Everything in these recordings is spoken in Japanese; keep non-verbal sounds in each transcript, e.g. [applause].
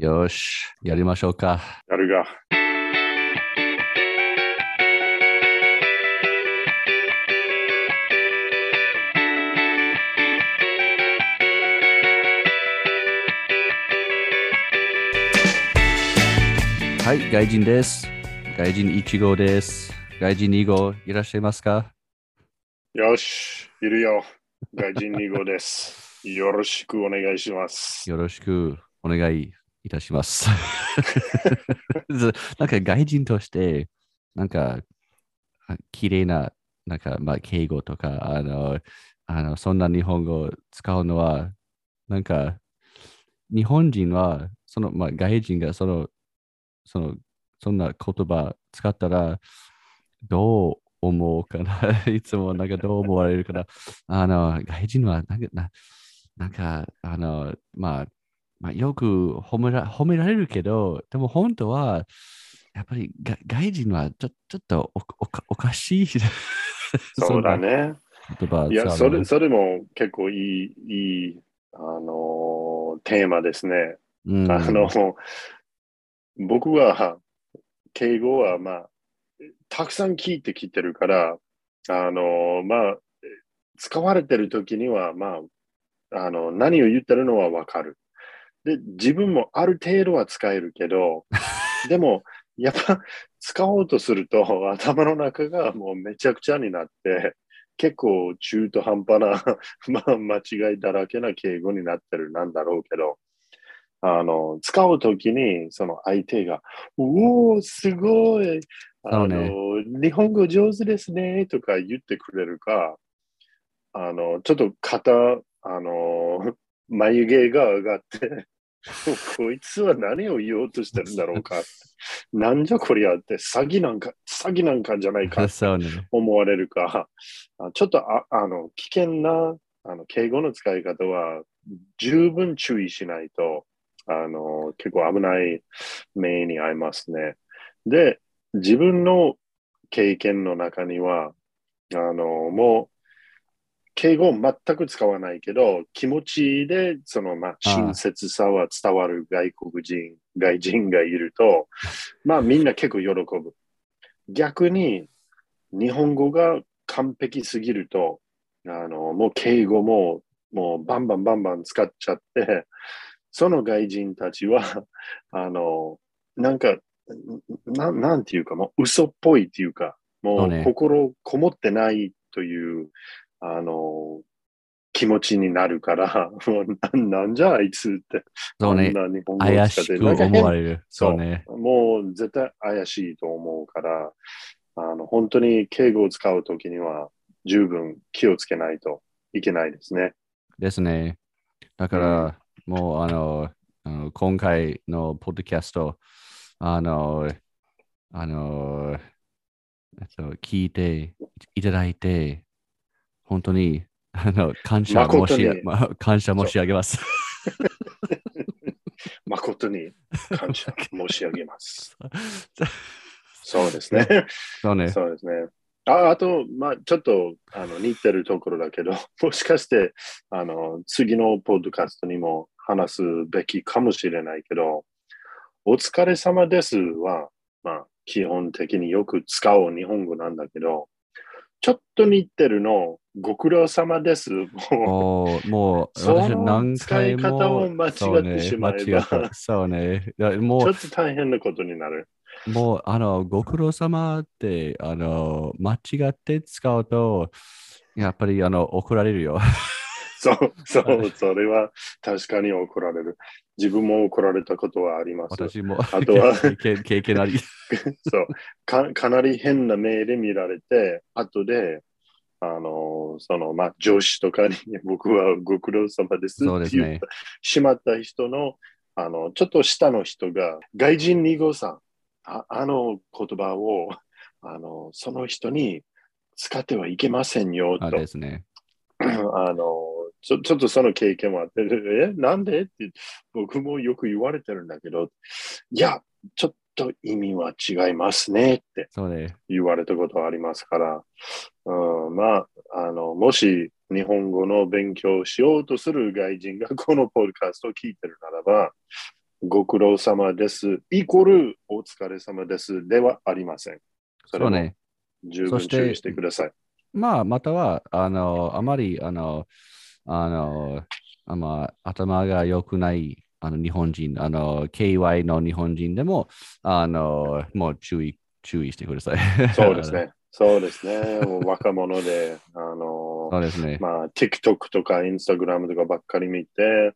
よし、やりましょうか。やるが。はい、外人です。外人1号です。外人2号いらっしゃいますか？よし、いるよ。外人2号です。よろしくお願いします。よろしくお願いいたします。[laughs] なんか外人として、なんか、あ綺麗な、なんか、まあ、敬語とか、あの、あのそんな日本語を使うのは、なんか、日本人は、その、まあ、外人がその、その、そんな言葉使ったら、どう思うかな？[laughs] いつもなんかどう思われるかな？あの、外人はなんか、ななんか、あの、まあ、まあ、よく褒めら褒められるけど、でも本当は、やっぱりが外人はちょちょっとおおかおかしい。[laughs] そうだね。いや、それそれも結構いい、いい、あのーテーマですね。うん、あの、僕は、敬語は、まあ、たくさん聞いてきてるから、あの、まあ、使われてる時には、まあ、あの、何を言ってるのはわかる。で、自分もある程度は使えるけど、[laughs] でも、やっぱ使おうとすると頭の中がもうめちゃくちゃになって、結構中途半端な、[laughs] まあ、間違いだらけな敬語になってるなんだろうけど、あの、使うときに、その相手が、おお、すごい、あの、ね日本語上手ですね、とか言ってくれるか、あの、ちょっと肩、あの、眉毛が上がって、[laughs] こいつは何を言おうとしてるんだろうか。なんじゃこりゃって、詐欺なんか、詐欺なんかじゃないか。思われるか、あちょっとああの危険なあの敬語の使い方は十分注意しないとあの結構危ない目に遭いますね。で、自分の経験の中には、あのもう敬語を全く使わないけど、気持ちでその、まあ、親切さは伝わる外国人、外人がいると、まあみんな結構喜ぶ。逆に日本語が完璧すぎると、あの、もう敬語も、もうバンバンバンバン使っちゃって、その外人たちは、あの、なんか、ななんていうか、もう嘘っぽいっていうか、もう心こもってないという、あの、気持ちになるから、[laughs] もうななんじゃあいつって、そうね。こんな日本語を怪しく思われる。そうそうね。もう絶対怪しいと思うから、あの本当に敬語を使うときには十分気をつけないといけないですね。ですね。だから、もう、あの、あの今回のポッドキャスト、あの、あの、えっと聞いていただいて、本当に、あの、感謝申しまあ感謝申し上げます。[laughs] 誠に感謝申し上げます。[laughs] そうですね。そうね。そうですね。ああと、まあ、ちょっとあの似てるところだけど、[laughs] もしかしてあの次のポッドキャストにも話すべきかもしれないけど、お疲れ様ですは、まあ、基本的によく使う日本語なんだけど、ちょっと似てるの、ご苦労様です。もうもう、私何回も使い方を間違ってしまえばそうね、そうね。もうちょっ、と大変なことになる。もう、あの、ご苦労様って、あの、間違って使うと、やっぱり、あの、怒られるよ。そう、そう、[laughs] それは確かに怒られる。自分も怒られたことはあります。私も、あとは経験あり。[laughs] そうか。かなり変な目で見られて、後で、あの、その、まあ、上司とかに [laughs] 僕はご苦労様ですそうですねって言って。しまった人の、あの、ちょっと下の人が、外人2号さん、ああの言葉を、あの、その人に使ってはいけませんよ、とあ。ですね。[clears throat] あの、ちょちょっとその経験もあって、[laughs] え、なんで？って僕もよく言われてるんだけど、いや、ちょっと意味は違いますねって。言われたことはありますから、うん、まあ、あの、もし日本語の勉強をしようとする外人がこのポッドキャストを聞いてるならば、ご苦労様です。イコールお疲れ様です。ではありません。それね。十分注意してください。まあ、または、あの、あまり、あの、あの、あまあ、頭が良くないあの日本人、あの、KY の日本人でも、あの、もう注意、注意してください。そうです。ね。[laughs] そうですね。もう若者で、あのそうですね。まあ、TikTok とか Instagram とかばっかり見て、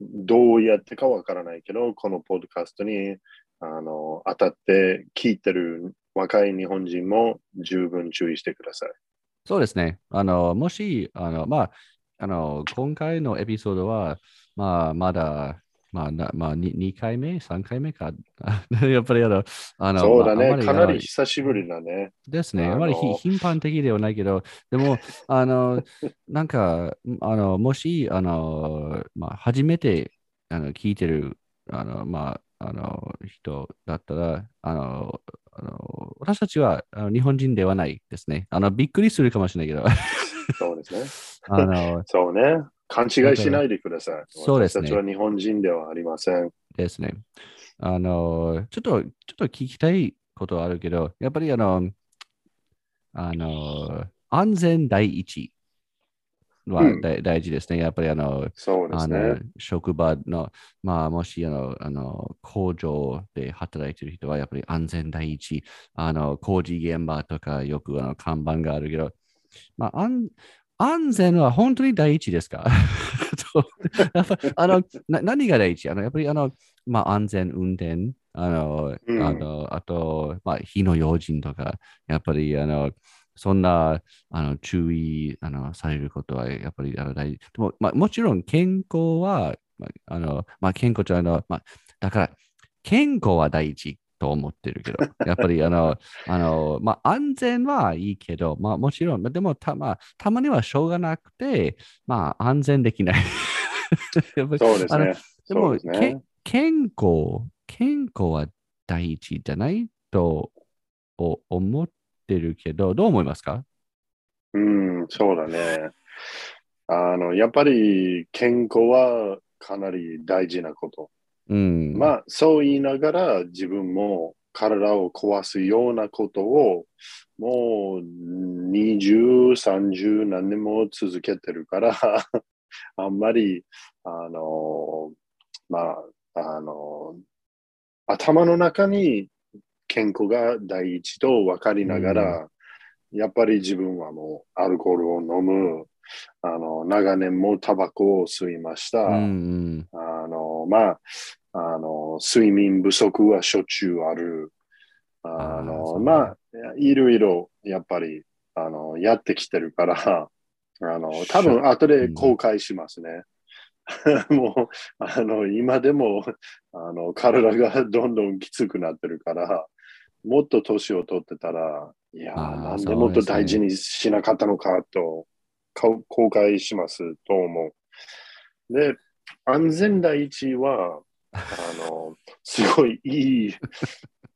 どうやってかわからないけど、このポッドキャストにあの当たって聞いてる若い日本人も十分注意してください。そうですね。あの、もし、あの、まあ、あの、今回のエピソードは、まあ、まだ、まあ、なまあ、2, 2回目 ?3 回目か。[laughs] やっぱりあの、あのそうだね、まあかなり久しぶりだね。ですね。あまりひ頻繁的ではないけど、でも、あの、[laughs] なんか、あの、もし、あの、まあ、初めてあの聞いてる、あの、まあ、あの、人だったら、あの、あの私たちはあの日本人ではないですね。あの、びっくりするかもしれないけど、そうですね。あの、[laughs] そうね。勘違いしないでください。[laughs] そうですね私たちは日本人ではありません。ですね。あの、ちょっと、ちょっと聞きたいことはあるけど、やっぱりあの、あの、安全第一はうん大,、大事ですね。やっぱりあの、そうですね。職場の、まあ、もしあのあの工場で働いている人はやっぱり安全第一、あの工事現場とかよくあの看板があるけど、まあ、安安全は本当に第一ですか？[laughs] あのな何が第一？あのやっぱりあの、まあ、安全運転、あの、うん。あのあと、まあ、火の用心とか、やっぱりあのそんなあの注意あのされることはやっぱりあの大事。でも、まあ、もちろん健康は、まああのまあ、健康じゃあの、まあ、だから健康は第一と思ってるけど、やっぱりあの、あのまあ、安全はいいけど、まあ、もちろん、でもた,、まあ、たまにはしょうがなくて、まあ、安全できない。[laughs] そうですね。でも、ですね。け健康、健康は第一じゃないとお思ってるけど、どう思いますか？うん、そうだね。あの、やっぱり健康はかなり大事なこと。うん。まあ、そう言いながら自分も体を壊すようなことをもう20、30何年も続けてるから、[laughs] あんまり、あの、まあ、あの、頭の中に健康が第一と分かりながら、やっぱり自分はもうアルコールを飲む、あの、長年もタバコを吸いました。うんうんあの、まあ、あの、睡眠不足はしょっちゅうある。あの、そうねまあ、いろいろ、やっぱり、あの、やってきてるから、[laughs] あの、多分後で後悔しますね。[laughs] もう、あの、今でも、あの、体がどんどんきつくなってるから、もっと年を取ってたら、いやなんでもっと大事にしなかったのかと、か後悔しますと思う。で、安全第一は、あの、すごいいい、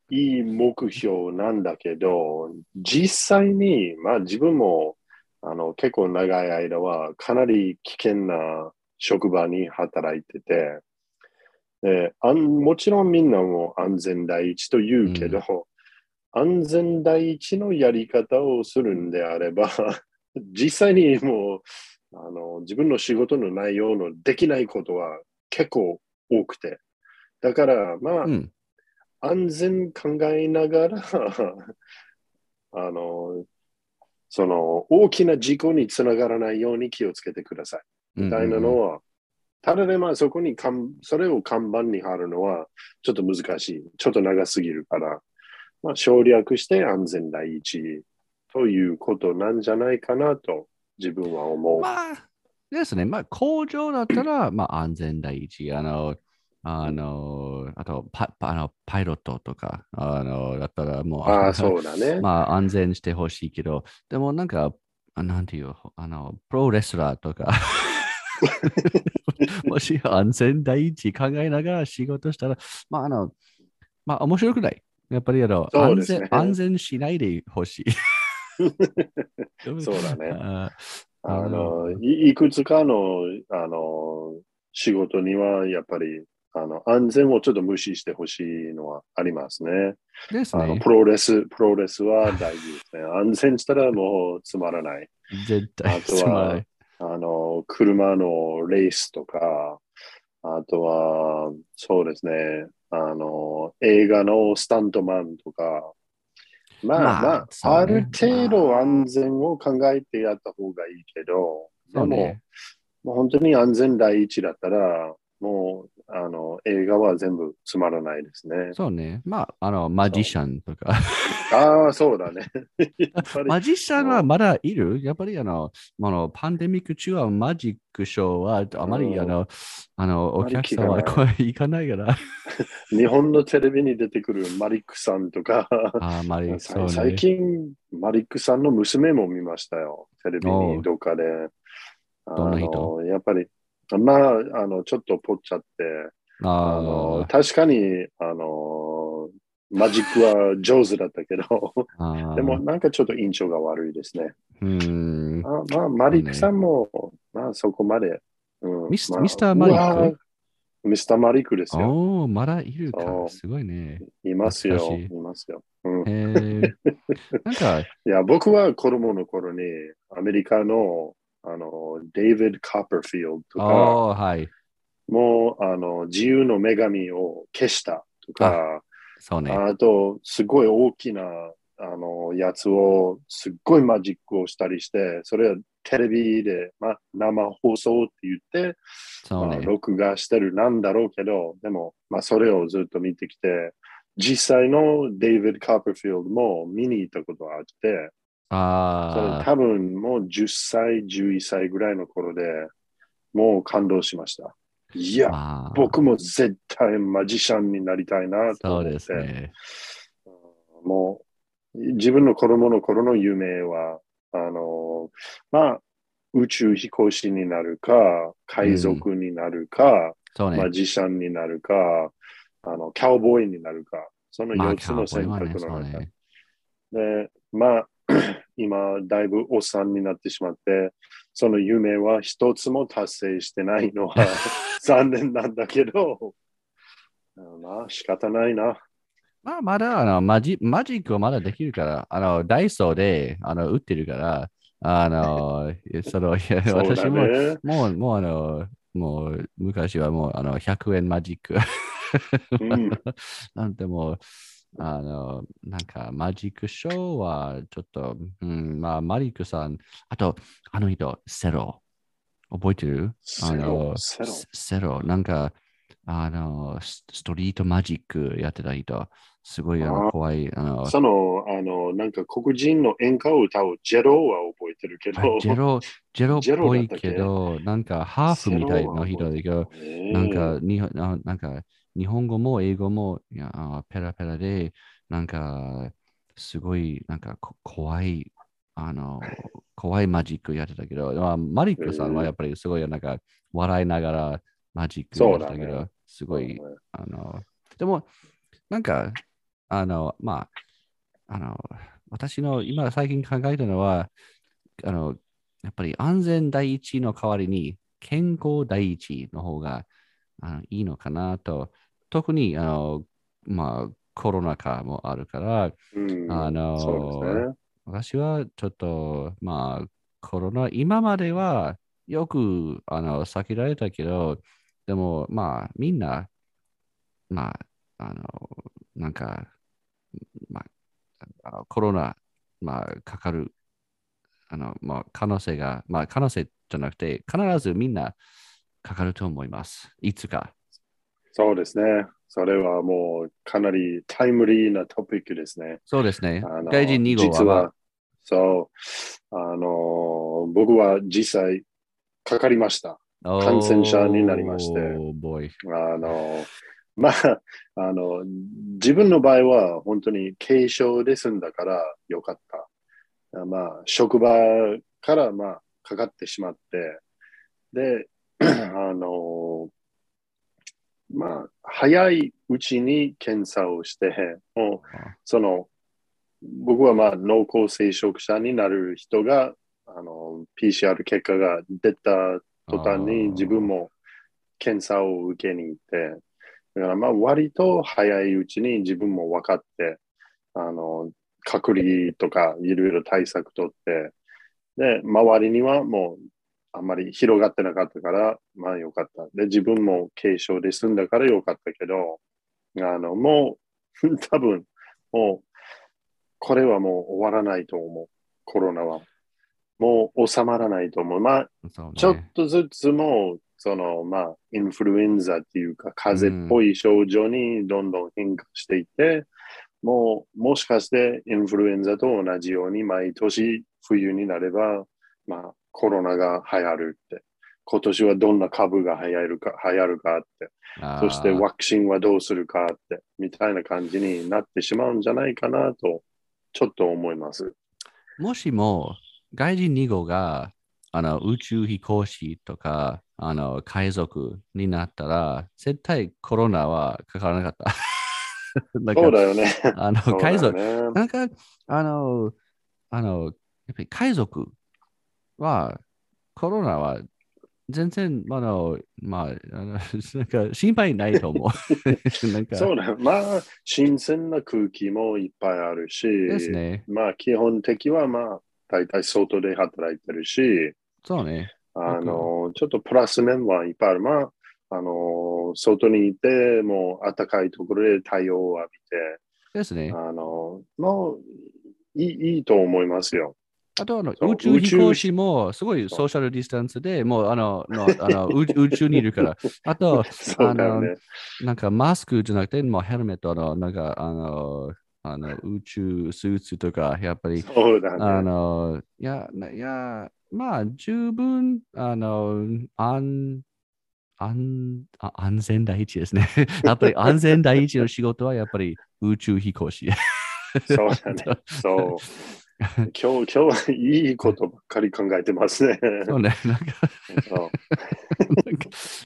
いい目標なんだけど、実際に、まあ自分も、あの、結構長い間はかなり危険な職場に働いてて、であもちろんみんなも安全第一と言うけど、安全第一のやり方をするんであれば、実際にもうあの自分の仕事の内容のできないことは結構多くて。だから、まあ、うん。安全考えながら、[laughs] あの、その大きな事故につながらないように気をつけてください。みたいなのは、ただでまあそこにかん、それを看板に貼るのはちょっと難しい。ちょっと長すぎるから、まあ省略して安全第一ということなんじゃないかなと自分は思う。まあ、ですね。まあ、工場だったら、[clears throat] まあ、安全第一。あの、あの、あとパ、パあのパイロットとか、あの、だったらもう、ああ、[laughs] そうだね。まあ、安全してほしいけど、でもなんか、あなんていう、あの、プロレスラーとか、[laughs] もし安全第一考えながら仕事したら、まあ、あの、まあ、面白くない。やっぱりあの、ね全、安全しないでほしい。そうだねああのいいくつかのあの仕事にはやっぱりあの安全をちょっと無視してほしいのはありますね。ですね。あのプロレス、プロレスは大事ですね。安全したらもうつまらない。絶対あとは、あの、車のレースとか、あとは、そうですね、あの、映画のスタントマンとか、まあまあ、まあある程度安全を考えてやった方がいいけど、でも、ね。もう本当に安全第一だったら、もう、あの、映画は全部つまらないですね。そうね。まあ、あの、マジシャンとか。ああ、そうだね。[laughs] マジシャンはまだいる？やっぱりあの、あのパンデミック中はマジックショーはあまりうんあの、あの、お客さんは聞か行かないから。[laughs] 日本のテレビに出てくるマリックさんとか、ああまり、そう最ね。近、マリックさんの娘も見ましたよ。テレビにどっかで。どんな人？やっぱり、まあ、あの、ちょっとぽっちゃって、ああの確かに、あの、マジックは上手だったけど、あ。でもなんかちょっと印象が悪いですね。うーん。あまあ、マリックさんも、まあ、そこまで。うんまあミスミスターマリック？ミスターマリックですよ。おお、まだいるかすごいね。いますよ。いいますよ。うん。なんか、[laughs] いや、僕は子供の頃にアメリカのあのデイビッド・カーパーフィールドとか、はい。もうあの自由の女神を消したとか、そうね。あと、すごい大きなあのやつをすっごいマジックをしたりして、それはテレビで、ま、生放送って言って、まあ、そうね。録画してるなんだろうけど、でも、まあ、それをずっと見てきて、実際のデイビッド・カーパーフィールドも見に行ったことがあって、ああ、多分もう10歳、11歳ぐらいの頃でもう感動しました。いや、まあ、僕も絶対マジシャンになりたいなとそう思って。ですね。うんもう、自分の子供の頃の夢は、あの、まあ、宇宙飛行士になるか、海賊になるか、そうねマ。ジシャンになるか、あの、キャウボーイになるか、そのまあ、4つの選択の中はねそうね。で、まあ、今、だいぶおっさんになってしまって、その夢は一つも達成してないのは [laughs] 残念なんだけど、まあ、仕方ないな。まあ、まだあのマジマジックはまだできるから、あのダイソーであの売ってるから、あの、その、[laughs] いや私も。もう、もうあの、もう昔はもうあの100円マジック。うん [laughs] なんでも、あの、なんかマジックショーはちょっと、うん、まあマリックさん、あと、あの人、セロ。覚えてる？あのセロ？セロ。なんか、あの、スストリートマジックやってた人、すごいあの怖い、あの、その、あの、なんか黒人の演歌を歌うジェロは覚えてるけど、あジェロ、ジェロっぽいけけど、なんかハーフみたいな人だけど、なんか、にななんか日本語も英語もいやあペラペラで、なんかすごいなんかこ怖い、あの、怖いマジックやってたけど、まあ、マリックさんはやっぱりすごいなんか笑いながらマジックやってたけど、そうだすごい、あの、でもなんか、あの、まあ、あの、私の今最近考えたのは、あの、やっぱり安全第一の代わりに健康第一の方があのいいのかなと、特にあの、まあ、コロナ禍もあるから、うんあのね。私はちょっと、まあ、コロナ、今まではよくあの避けられたけど、でも、まあ、みんな、まあ、あの、なんか、まあ、あのコロナ、まあ、かかる、あの、まあ、可能性が、まあ、可能性じゃなくて、必ずみんなかかると思います。いつか。そうですね。それはもうかなりタイムリーなトピックですね。そうですねあ。の外人2号実は、は、そう、あの、僕は実際かかりました。感染者になりまして Oh あの、まあ、あの、自分の場合は本当に軽症で済んだからよかった。まあ、職場からまあ、かかってしまって、で、[clears throat] あの、まあ、早いうちに検査をして、もう、その、僕はまあ、濃厚接触者になる人が、あの、PCR 結果が出た途端に自分も検査を受けに行って、だからまあ割と早いうちに自分も分かって、あの、隔離とかいろいろ対策取って、で、周りにはもうあんまり広がってなかったから、まあよかった。で、自分も軽症で済んだからよかったけど、あの、もう [laughs] 多分、もう、これはもう終わらないと思う。コロナは。もう収まらないと思う。まあ、ねちょっとずつも、その、まあ、インフルエンザっていうか、風邪っぽい症状にどんどん変化していって、もう、もしかしてインフルエンザと同じように毎年冬になれば、まあ、コロナが流行るって。今年はどんな株が流行るか、流行るかって。そしてワクチンはどうするかって、みたいな感じになってしまうんじゃないかなと、ちょっと思います。もしも外人2号があの宇宙飛行士とかあの海賊になったら、絶対コロナはかからなかった。[laughs] そうだよね。あの海賊、ね。なんか、あの、あの、やっぱり海賊は、コロナは全然、あの、まあ、あのなんか心配ないと思う。[laughs] そうだよ。まあ、新鮮な空気もいっぱいあるし、ですね。まあ、基本的はまあ、大体外で働いてるし、そうね。あの、ちょっとプラス面はいっぱいある。まあ、あの、外にいて、もう暖かいところで太陽を浴びて、ですね。あの、もういいいいと思いますよ。あとあの、宇宙飛行士もすごいソーシャルディスタンスでもうあののあの宇 [laughs] 宇宙にいるから。あと、[laughs] そうだよね。なんかマスクじゃなくて、もうヘルメットの、なんかあの、あの宇宙スーツとか、やっぱり、そうだね。あの、いや、ないや、まあ、十分、あの、安、安、あ安全第一ですね。[laughs] やっぱり安全第一の仕事はやっぱり宇宙飛行士。そうだね。そう。[laughs] 今日、今日はいいことばっかり考えてますね。そうね、なんか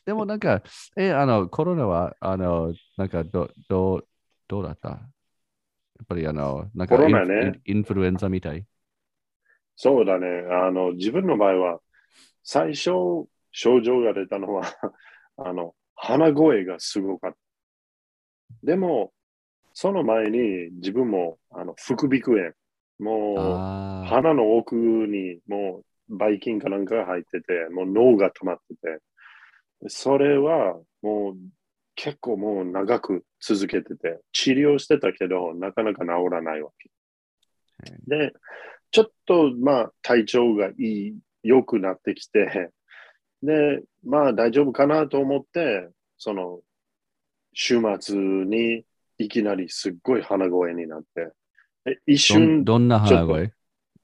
でもなんか、え、あの、コロナは、あの、なんかど、どう、どうだった？やっぱりあの、なんかコロインナねインフルエンザみたい？そうだね。あの、自分の場合は、最初、症状が出たのは、[laughs] あの、鼻声がすごかった。でも、その前に自分も、あの、副鼻腔炎。もう、鼻の奥にもう、ばい菌かなんかが入ってて、もう脳が溜まってて、それはもう結構もう長く続けてて、治療してたけど、なかなか治らないわけ。で、ちょっとまあ体調がいい、良くなってきて、で、まあ大丈夫かなと思って、その週末にいきなりすっごい鼻声になって、で一瞬、どんな鼻声？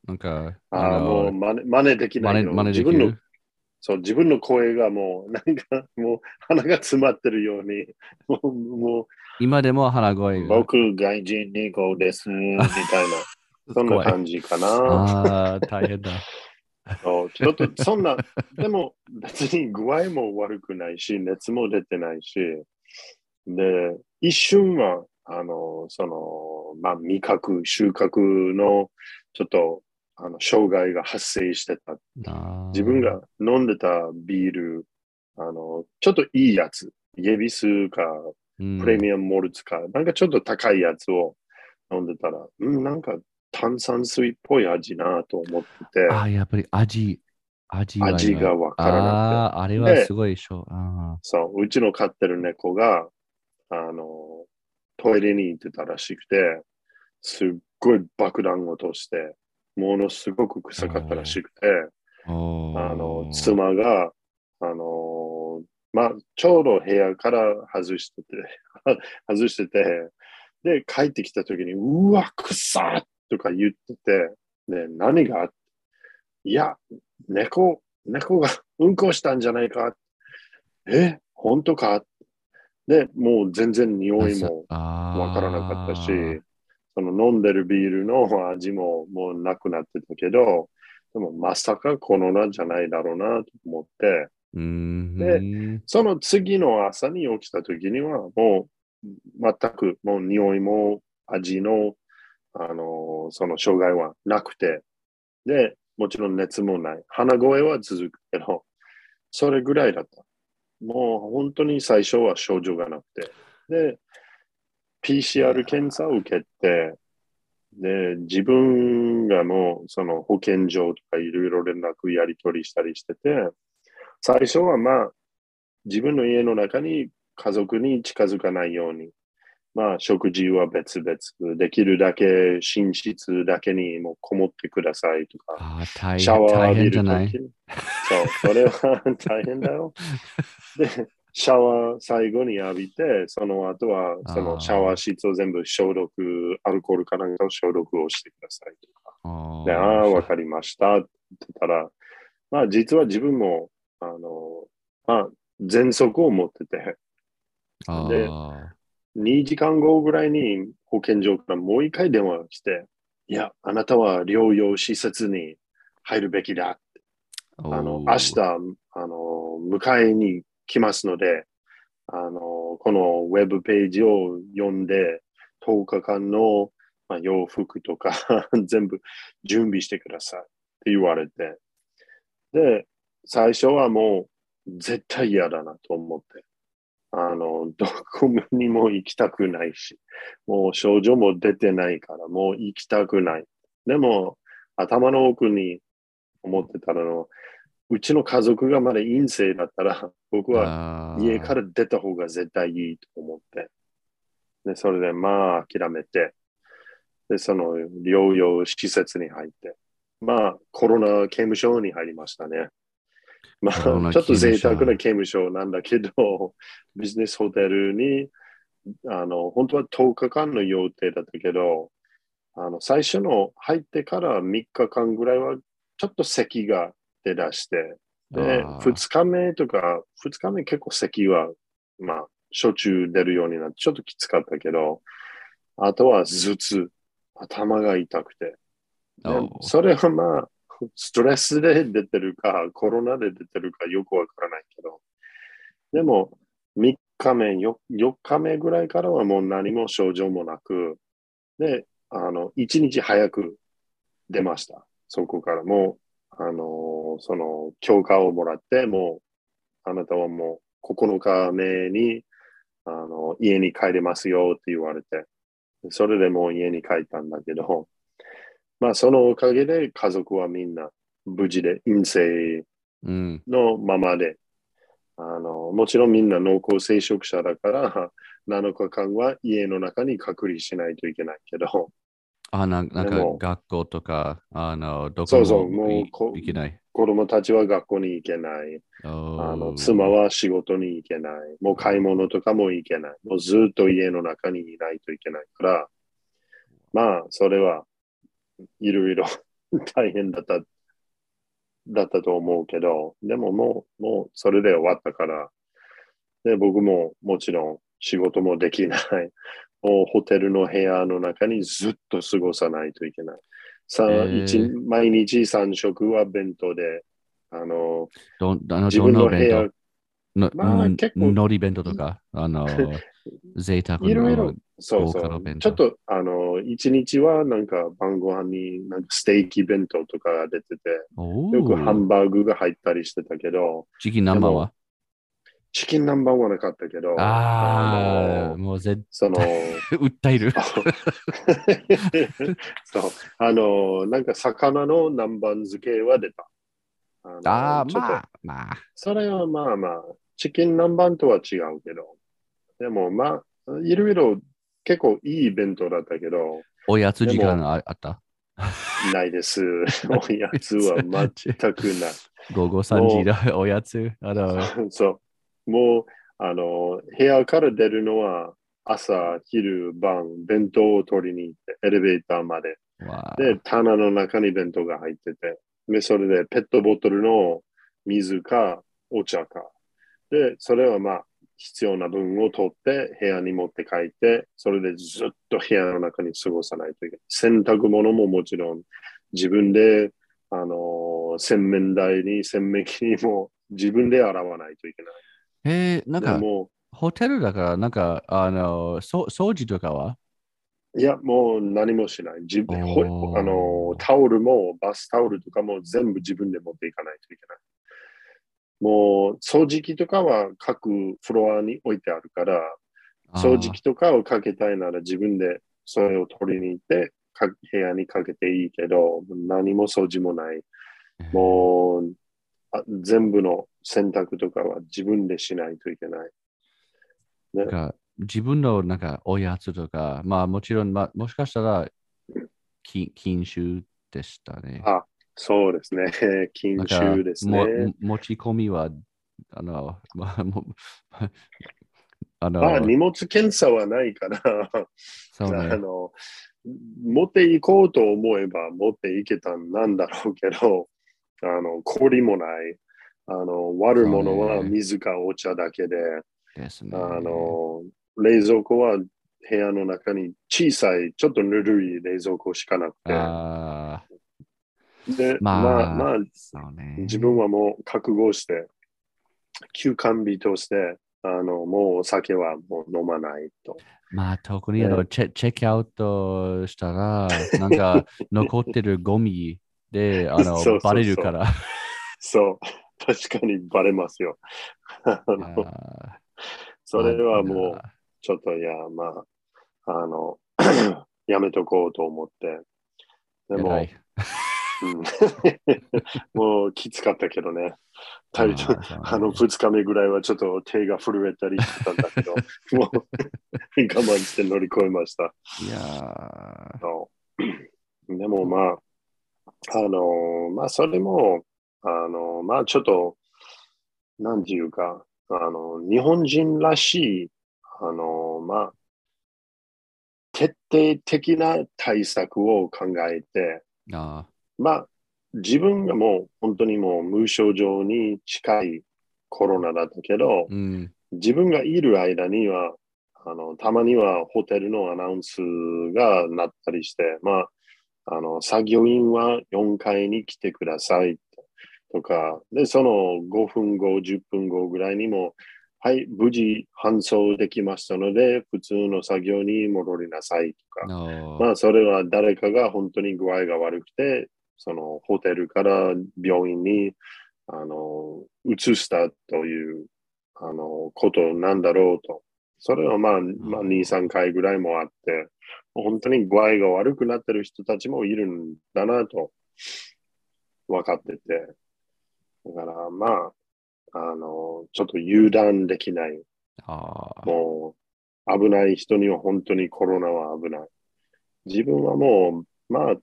なんか、ああもう真似真似できないの。真似自分のるそう自分の声がもう、なんかもう鼻が詰まってるように、もうも今でも鼻声。僕、外人2号です、みたいな、[laughs] そんな感じかな。ああ、大変だ。[laughs] そうちょっとそんな、でも別に具合も悪くないし、熱も出てないし、で、一瞬は、あの、その、まあ、味覚、収穫のちょっと、あの、障害が発生してた。自分が飲んでたビール、あの、ちょっといいやつ、ゲビスか、うん。プレミアムモルツか、なんかちょっと高いやつを飲んでたら、うん、なんか炭酸水っぽい味なと思ってて、ああ、やっぱり味、味は味がわからなくて、ああ、あれはすごいでしょ。あそう、うちの飼ってる猫が、あの、トイレに行ってたらしくて、すっごい爆弾を落として、ものすごく臭かったらしくて、あの、妻が、あの、まあ、ちょうど部屋から外してて、[laughs] 外してて、で、帰ってきた時に、うわ、臭っとか言ってて、で、何があっていや、猫、猫がうんこしたんじゃないか。え、本当か？で、もう全然匂いもわわからなかったし、その飲んでるビールの [laughs] 味ももうなくなってたけど、でもまさかコロナじゃないだろうなと思って、うんでその次の朝に起きた時にはもう全くもう匂いも味の、あのその障害はなくて、で、もちろん熱もない。鼻声は続くけど、それぐらいだった。もう本当に最初は症状がなくて。で、PCR 検査を受けて、で、自分がもうその保健所とかいろいろ連絡やり取りしたりしてて、最初はまあ、自分の家の中に家族に近づかないように、まあ、食事は別々、できるだけ寝室だけにもこもってくださいとか、あシャワー大浴びると変じゃない？き。そう、それは大変だよ。[laughs] で、シャワー最後に浴びて、その後はそのシャワー室を全部消毒、アルコールかなんかを消毒をしてくださいとか。あで、ああ、わかりましたって言ってたら、まあ実は自分も、あの、まあ、喘息を持ってて、あでー2時間後ぐらいに保健所からもう一回電話が来て、いや、あなたは療養施設に入るべきだ。あの、明日、あの、迎えに来ますので、あの、このウェブページを読んで、10日間の、まあ、洋服とか [laughs] 全部準備してくださいって言われて。で、最初はもう絶対嫌だなと思って。あの、どこにも行きたくないし、[laughs] もう症状も出てないから、もう行きたくない。でも、頭の奥に思ってたの、うちの家族がまだ陰性だったら、[laughs] 僕は家から出た方が絶対いいと思って。で、それでまあ諦めて、で、その療養施設に入って、まあコロナ刑務所に入りましたね。まあ、ちょっと贅沢な刑務所なんだけど、[laughs] ビジネスホテルに、あの、本当は10日間の予定だったけど、あの、最初の入ってから3日間ぐらいは、ちょっと咳が出だして、で、あー。2日目とか、2日目結構咳は、まあ、しょっちゅう出るようになって、ちょっときつかったけど、あとは頭痛、頭が痛くて。それはまあ、ストレスで出てるか、コロナで出てるかよくわからないけど、でも、3日目、4, 4日目ぐらいからはもう何も症状もなく、で、あの、1日早く出ました。そこから。もう、あの、その、許可をもらって、もう、あなたはもう9日目に、あの、家に帰れますよって言われて、それでもう家に帰ったんだけど、まあ、そのおかげで家族はみんな無事で陰性うん。のままで、あの、もちろんみんな濃厚接触者だから、7日間は家の中に隔離しないといけないけど、あ、なんか学校とか、あの、どこも行けない。子供たちは学校に行けない。ああの妻は仕事に行けない。もう買い物とかも行けない。もうずっと家の中にいないといけないから、まあ、それはいろいろ [laughs] 大変だった、だったと思うけど、でももう、もうそれで終わったから、で、僕ももちろん仕事もできない。[laughs] もうホテルの部屋の中にずっと過ごさないといけない。さ毎日3食は弁当で、あの、どんあの自分の部屋の、まあうん結構のり弁当とか、あの、[laughs] 贅沢いろいろの、そうそう。ちょっと、あの、一日はなんか晩ご飯になんかステーキ弁当とかが出てて、およくハーンバーグが入ったりしてたけど、チキン南蛮は？チキン南蛮はなかったけど、ああ、のもう絶その、[laughs] 訴える。[laughs] そう、あの、なんか魚の南蛮漬けは出た。あのああ、ちょっとまあ、まあ。それはまあまあ、チキン南蛮とは違うけど、でもまあ、いろいろ結構いい弁当だったけど、おやつ時間ああった？[laughs] ないです。おやつは全くない。[laughs] 午後3時だ、おやつ？あの、[laughs] そう。もう、あの、部屋から出るのは朝、昼、晩、弁当を取りに行って、エレベーターまで。で、棚の中に弁当が入ってて、で、それでペットボトルの水かお茶か。で、それはまあ、必要な分を取って部屋に持って帰って、それでずっと部屋の中に過ごさないといけない。洗濯物ももちろん自分で、あの洗面台に洗面器にも自分で洗わないといけない。えー、なんか、でもホテルだから、なんか、あの、そ掃除とかは？いや、もう何もしない。自分、あの、タオルもバスタオルとかも全部自分で持っていかないといけない。もう掃除機とかは各フロアに置いてあるから、掃除機とかをかけたいなら自分でそれを取りに行ってか部屋にかけていいけど、何も掃除もない。もうあ全部の洗濯とかは自分でしないといけない。なんか自分のなんかおやつとか、まあもちろん、まあ、もしかしたらき禁酒でしたね。あ、そうですね。[laughs] 禁酒ですもね。持ち込みは、あの、まあ、も [laughs] あの、まあ、荷物検査はないから、そうね。[laughs] あの、持っていこうと思えば持っていけたんなんだろうけど、あの、氷もない。あの、割るものは水かお茶だけで、ね。あの、冷蔵庫は部屋の中に小さい、ちょっとぬるい冷蔵庫しかなくて、あで、まあまあ、まあ、ね。自分はもう覚悟して、休館日として、あの、もうお酒はもう飲まないと。まあ、特にあの、ねチェチェックアウトしたら、なんか [laughs] 残ってるゴミで、あの、バレるから。そう、確かにバレますよ。あのあそれはーもう、ちょっと、いや、まあ、あの、[clears throat] やめとこうと思って。でも [laughs] もうきつかったけどね。体調あの、二日目ぐらいはちょっと手が震えたりしてたんだけど、[laughs] もう我慢して乗り越えました。いやでもまあ、あの、まあそれも、あの、まあちょっと、なんていうか、あの、日本人らしい、あの、まあ、徹底的な対策を考えて、あまあ、自分がもう本当にもう無症状に近いコロナだったけど、ーうん。自分がいる間には、あの、たまにはホテルのアナウンスがなったりして、まあ、あの、作業員は4階に来てくださいとか、で、その5分後、10分後ぐらいにも、はい、無事搬送できましたので、普通の作業に戻りなさいとか、のまあ、それは誰かが本当に具合が悪くて、そのホテルから病院に、あの、移したという、あの、ことなんだろうと。それはまあ、まあ、2、3回ぐらいもあって、本当に具合が悪くなってる人たちもいるんだなと、分かってて。だからまあ、あの、ちょっと油断できない。もう、危ない人には本当にコロナは危ない。自分はもう、まあ、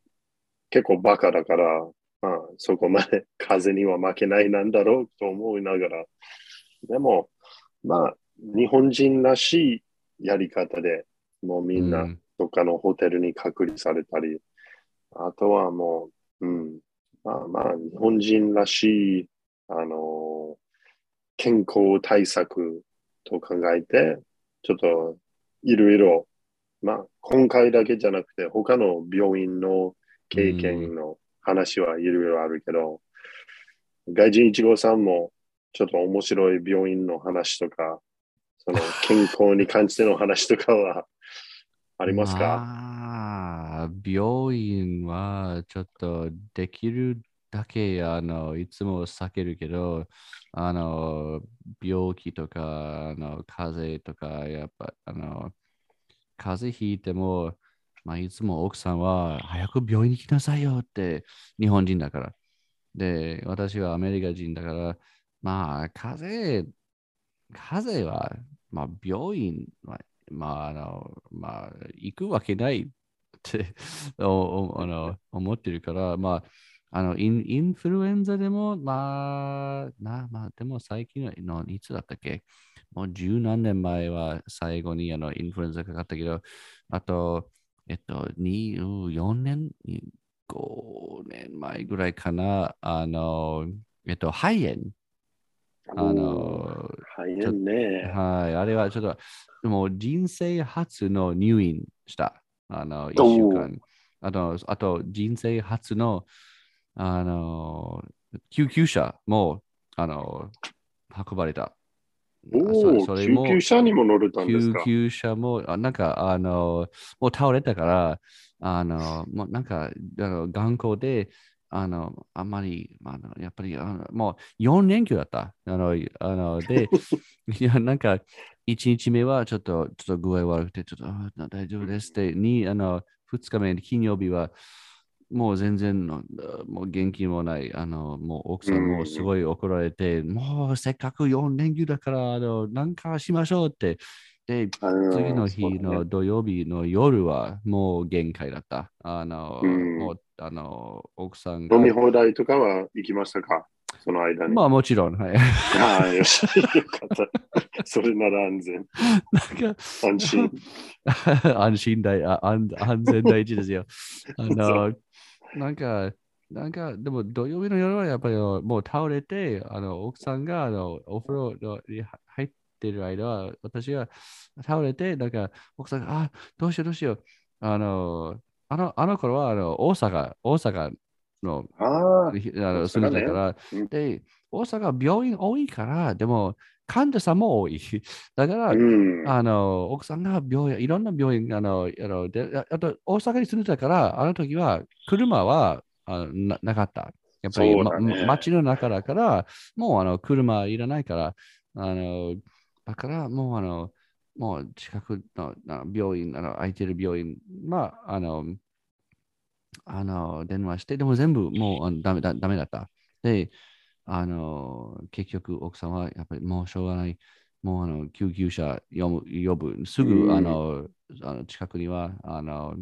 結構バカだから、まあ、そこまで [laughs] 風には負けないなんだろうと思いながら、でも、まあ、日本人らしいやり方で、もうみんうなどっかのホテルに隔離されたり、あとはもう、うん、まあまあ、日本人らしい、あの健康対策と考えて、ちょっといろいろ、まあ、今回だけじゃなくて、他の病院の経験の話はいろいろあるけど、外人一号さんもちょっと面白い病院の話とか、その [laughs] 健康に関しての話とかはありますか、まあ、病院はちょっとできるだけあのいつも避けるけど、あの病気とかあの風邪とか、やっぱあの風邪ひいても、まあ、いつも奥さんは早く病院に来なさいよって日本人だから。で、私はアメリカ人だから、まあ、風邪、風邪は、まあ、病院は、まあ、あの、まあ、行くわけないって [laughs] おおあの思ってるから、まあ、あのイン、インフルエンザでも、まあ、な、まあ、でも最近の、いつだったっけ？もう十何年前は最後にあのインフルエンザかかったけど、あと、えっと、2、4年、5年前ぐらいかな、あの、えっと、肺炎。あの、大変ね。はい、あれはちょっと、もう人生初の入院した。あの、1週間。あと、あと人生初の、あの、救急車も、あの、運ばれた。おお、そそれも救急車にも乗れたんですか？救急車も、あなんか、あの、もう倒れたから、あの、もうなんか、あの頑固で、あの、あんまり、まああの、やっぱり、あのもう4連休だった。あの、あので、[laughs] いや、なんか、1日目はちょっと、ちょっと具合悪くて、ちょっとあ大丈夫ですって、に、あの、2日目、金曜日は、もう全然の、もう元気もない、あの、もう奥さんもすごい怒られて、もうせっかく4連休だから、あの、なんかしましょうって。で、次の日の土曜日の夜はもう限界だった。あの、うんもう、あの、奥さんが。飲み放題とかは行きましたか？その間に。まあもちろん、はい。ああ、よし。よかった。[laughs] それなら安全。なんか、安心。[laughs] 安心大あ安、安全第一ですよ。あの、なんか、なんか、でも土曜日の夜はやっぱりもう倒れて、あの奥さんがあのお風呂のに入ってる間は、私が倒れて、なんか奥さんが、あ、どうしようどうしよう。あの、あのあの頃はあの大阪、大阪のああ、あの住んでたから、うん。で、大阪病院多いから、でも患者さんも多い。[laughs] だから、うん。あの、奥さんが病院、いろんな病院、あの、あのでああと大阪に住んでたから、あの時は車はあのななかった。やっぱり、ね街の中だから、もうあの車いらないから、あの、だからもうあの、もう近くのあの病院、あの空いてる病院、まあ、あの、あの、電話して、でも全部もうダメだダメだった。で、あの、結局奥さんはやっぱりもうしょうがない。もうあの救急車呼ぶ呼ぶ。すぐ、うんあのあの近くにはあの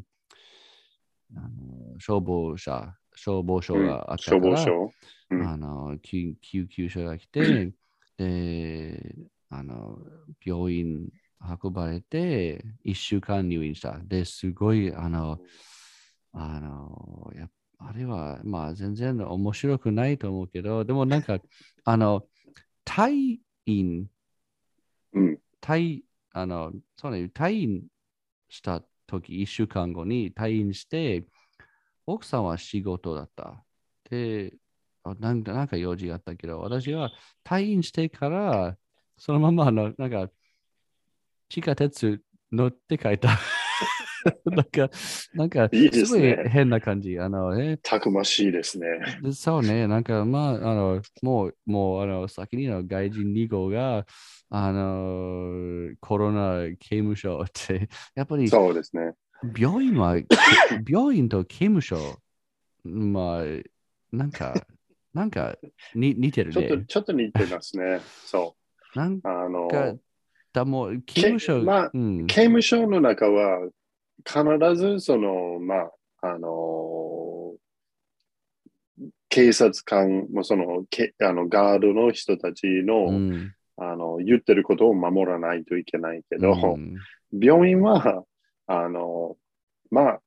あの消防車、消防署があったから、消防署。うんあの救救急車が来て、で、あの病院運ばれて、1週間入院した。で、すごい、あの、あの、やっあれは、まあ、全然面白くないと思うけど、でもなんか、[laughs] あの、退院、うん。退、あの、そうね、退院した時、1週間後に退院して、奥さんは仕事だった。で、あなんかなんか用事があったけど、私は退院してから、そのままあの、なんか、地下鉄乗って帰った。[laughs] なんか、なんか、すごいね変な感じ。あの、ね、たくましいですね。でそうね、なんか、まあ、あの、もう、もう、あの、先にの外人2号が、あの、コロナ刑務所って、[laughs] やっぱり、そうですね。病院は、[laughs] 病院と刑務所、まあ、なんか、なんか、に似てるちょっと、ね。ちょっと似てますね。そなんう。あの、か、だもう、刑務所、まあうん、刑務所の中は、必ずその、まあ、あの警察官もそのけあのガードの人たちの,、うん、あの言ってることを守らないといけないけど、うん。病院はあのまあ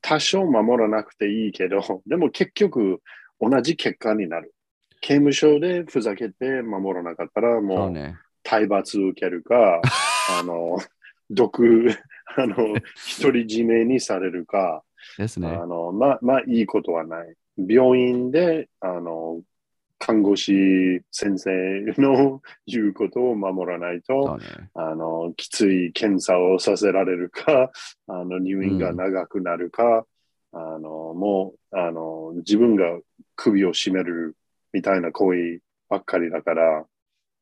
多少守らなくていいけどでも結局同じ結果になる。刑務所でふざけて守らなかったらそもう。体罰受けるか [laughs] あの毒あの独り占めにされるかですね。あのまあまあいいことはない病院であの看護師先生の言うことを守らないと、ね。あの、きつい検査をさせられるか、あの、入院が長くなるか、あの、もう、あの、自分が首を絞めるみたいな行為ばっかりだから、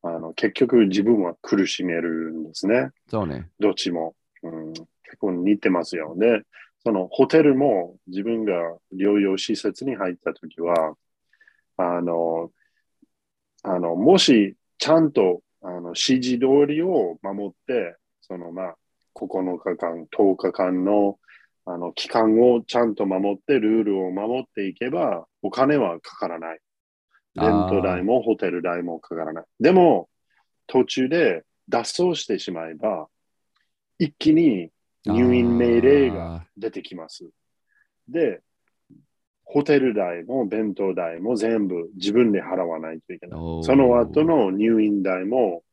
あの、結局自分は苦しめるんですね。そうね。どっちも。うん、結構似てますよ。で、そのホテルも自分が療養施設に入ったときは、あの、あの、もしちゃんとあの指示通りを守って、そのまあ、9日間、10日間のあの期間をちゃんと守って、ルールを守っていけば、お金はかからない。レント代もホテル代もかからない。でも、途中で脱走してしまえば、一気に入院命令が出てきます。で、ホテル代も弁当代も全部自分で払わないといけない。その後の入院代も、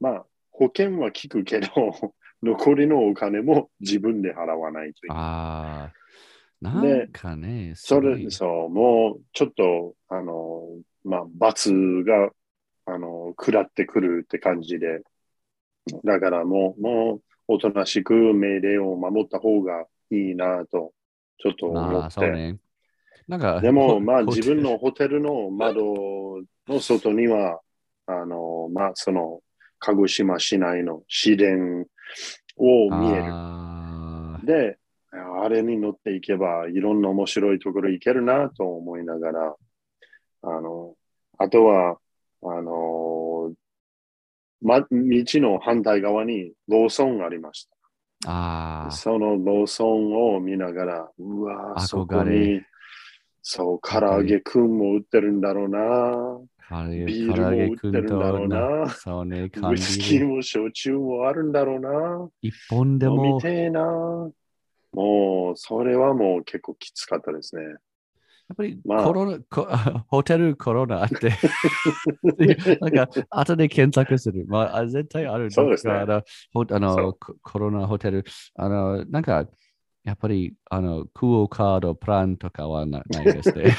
まあ、保険は効くけど、[laughs] 残りのお金も自分で払わないといけない。ああ。なんかね、それ、そう、もうちょっと、あの、まあ、罰が、あの、下ってくるって感じで、だからもう、もう、おとなしく命令を守った方がいいなと、ちょっと思まあ、って。ね。なんか、でも、ほまあ、自分のホテルの窓の外には、あの、まあ、その、鹿児島市内の市電を見える。で、あれに乗っていけば、いろんな面白いところ行けるなと思いながら、あの、あとは、あの、ま、道の反対側にローソンがありました。あー。そのローソンを見ながら、うわーそこに、そう、唐揚げくんも売ってるんだろうな。唐揚げビールも売ってるんだろうなそうね、ウ缶イスキー。も焼酎もあるんだろうな。一本で飲みも、てえな。もう、それはもう結構きつかったですね。やっぱりまあコロナ、こ [laughs] ホテルコロナあって、[laughs] なんか後で検索する。まあ、あ絶対ある。そうですねあのほあそうのココロナホテル。あの、なんか、やっぱり、あの、クオカード、プランとかはなないですね。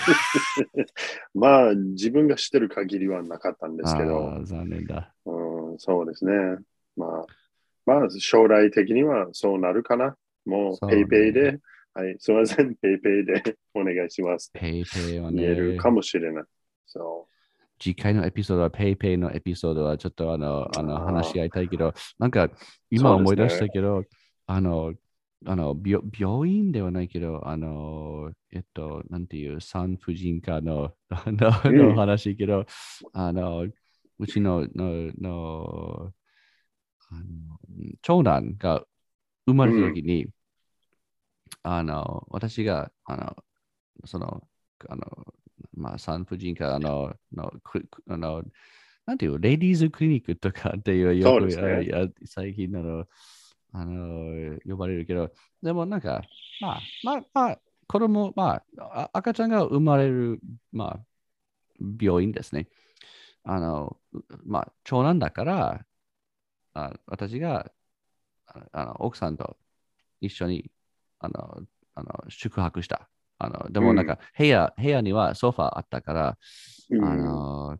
[laughs] まあ、自分が知ってる限りはなかったんですけあど、ー残念だ。うん、そうですね。まあ、まあ、将来的にはそうなるかな。もう、そうねペイペイで、はい、すみません、ペイペイで [laughs] お願いします。ペイペイはね。言えるか、もしれない。そ次回のエピソードは、ペイペイのエピソードはちょっとあの、あの話し合いたいけど、なんか今思い出したけど、あの、あの病病院ではないけど、あの、えっと、なんていう、産婦人科のあ [laughs] の,、うん。の話けど、あの、うちのののあの長男が生まれた時に、あの、私が、あの、その、あの、まあ、産婦人科あののくあの、なんていう、レディーズクリニックとかっていう、よく、ね最近あの、あの、呼ばれるけど、でもなんか、まあ、まあ、まあ、子供、まあ、あ赤ちゃんが生まれる、まあ、病院ですね。あの、まあ、長男だから、あ私がああの奥さんと一緒にあのあの宿泊した。あのでもなんか部屋、部屋にはソファーあったから、う。うんあの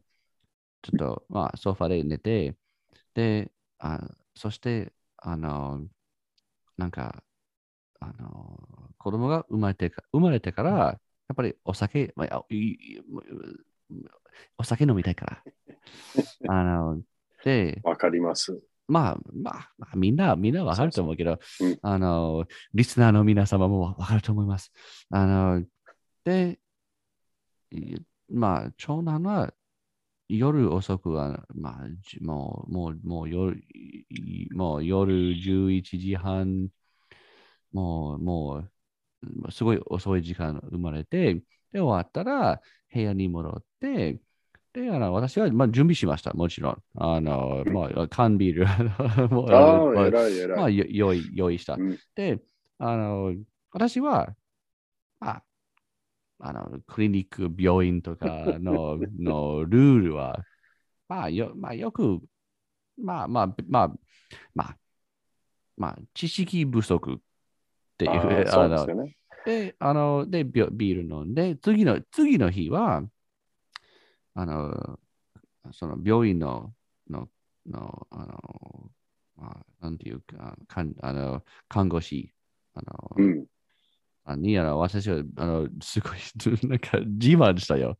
ちょっとまあソファーで寝て、で、あそして、あのなんか、あの子供が生まれてか生まれてから、やっぱりお酒、まあ、お酒飲みたいから。[laughs] あので、わかります。まあ、まあ、まあみんな、みんなわかると思うけど、そうそううんあの、リスナーの皆様もわかると思います。あの、で、いまあ、長男は夜遅くは、まあ、じもう、もう、もう夜、いもう夜11時半、もう、もう、すごい遅い時間生まれて、で、終わったら部屋に戻って、で、あの私は、まあ、準備しました、もちろん。あの、まあ、缶ビールま [laughs] あ偉い偉い。まあ、よ用意、用意した。うんで、あの、私は、まあ、あの、クリニック、病院とかの [laughs] のルールは、まあ、よ、まあ、よく、まあまあ、まあ、まあ、まあ、知識不足っていう、あーあのそうですよね。で、あの、で、ビビール飲んで、次の、次の日は、あの、その病院の、の、の、あの、まあ、なんていうか、かんあの看護師、あの、うん。あに、あの、私は、あの、すごい、なんか、自慢したよ。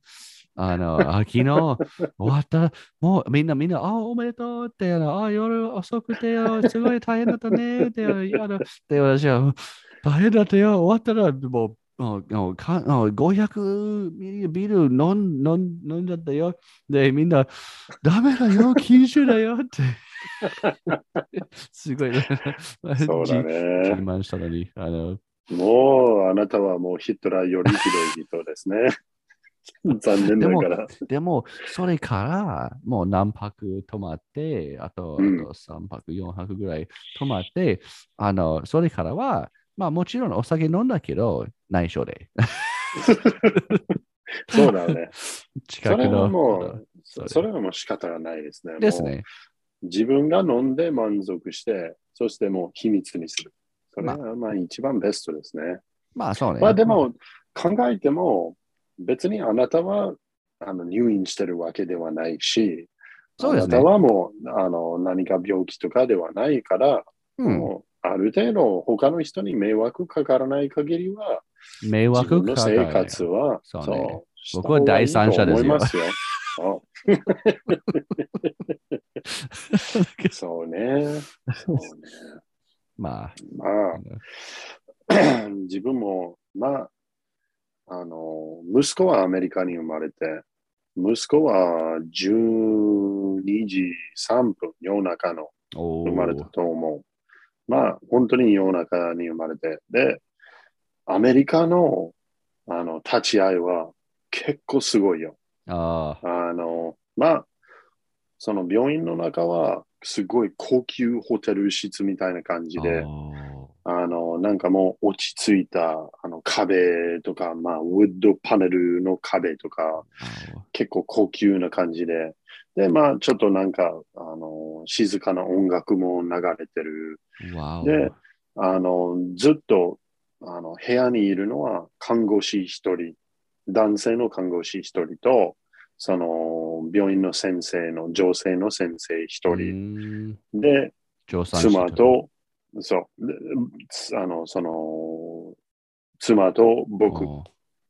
あの、あ昨日、終わった、もうみんな、みんな、あ、おめでとうって、あの、あ、夜遅くてよ、すごい大変だったねって、あの、で、私は、大変だったよ、終わったら、もうかもう500ミリビール飲ん飲ん飲んじゃったよ。で、みんな、ダメだよ、禁酒だよって。[laughs] すごい。そうだ自ね。慢したのに、あの、もう、あなたはもうヒトラーよりひどい人ですね。[laughs] 残念ながら。でも、それから、もう何泊泊まって、あと、あとうん3泊、4泊ぐらい泊まって、あの、それからは、まあもちろんお酒飲んだけど、内緒で。そうだね。それは近くの。もう、それはもう仕方がないですね。ですね。自分が飲んで満足して、そしてもう秘密にする。それがまあ一番ベストですね。まあそうね。まあでも、考えても、別にあなたはあの入院してるわけではないし、そうですねあなたはもうあの何か病気とかではないから、うん、もうある程度他の人に迷惑かからない限りは、迷自惑の生活は、そうねした僕は第三者ですよ。そう [laughs] そうね。そうね。まあ、まあ、自分も、まあ、あの、息子はアメリカに生まれて、息子は12時3分、夜中のお生まれたと思う。まあ、本当に夜中に生まれて、で、アメリカのあの立ち会いは結構すごいよ。ああの、まあ、その病院の中はすごい高級ホテル室みたいな感じあ。で、あの、なんかもう落ち着いたあの壁とか、まあ、ウッドパネルの壁とか、結構高級な感じで、で、まあ、ちょっとなんか、あの、静かな音楽も流れてる。であの、ずっと、あの、部屋にいるのは看護師一人、男性の看護師一人と、その、病院の先生の女性の先生一人、人。で、妻と、そう、あの、その、妻と僕。お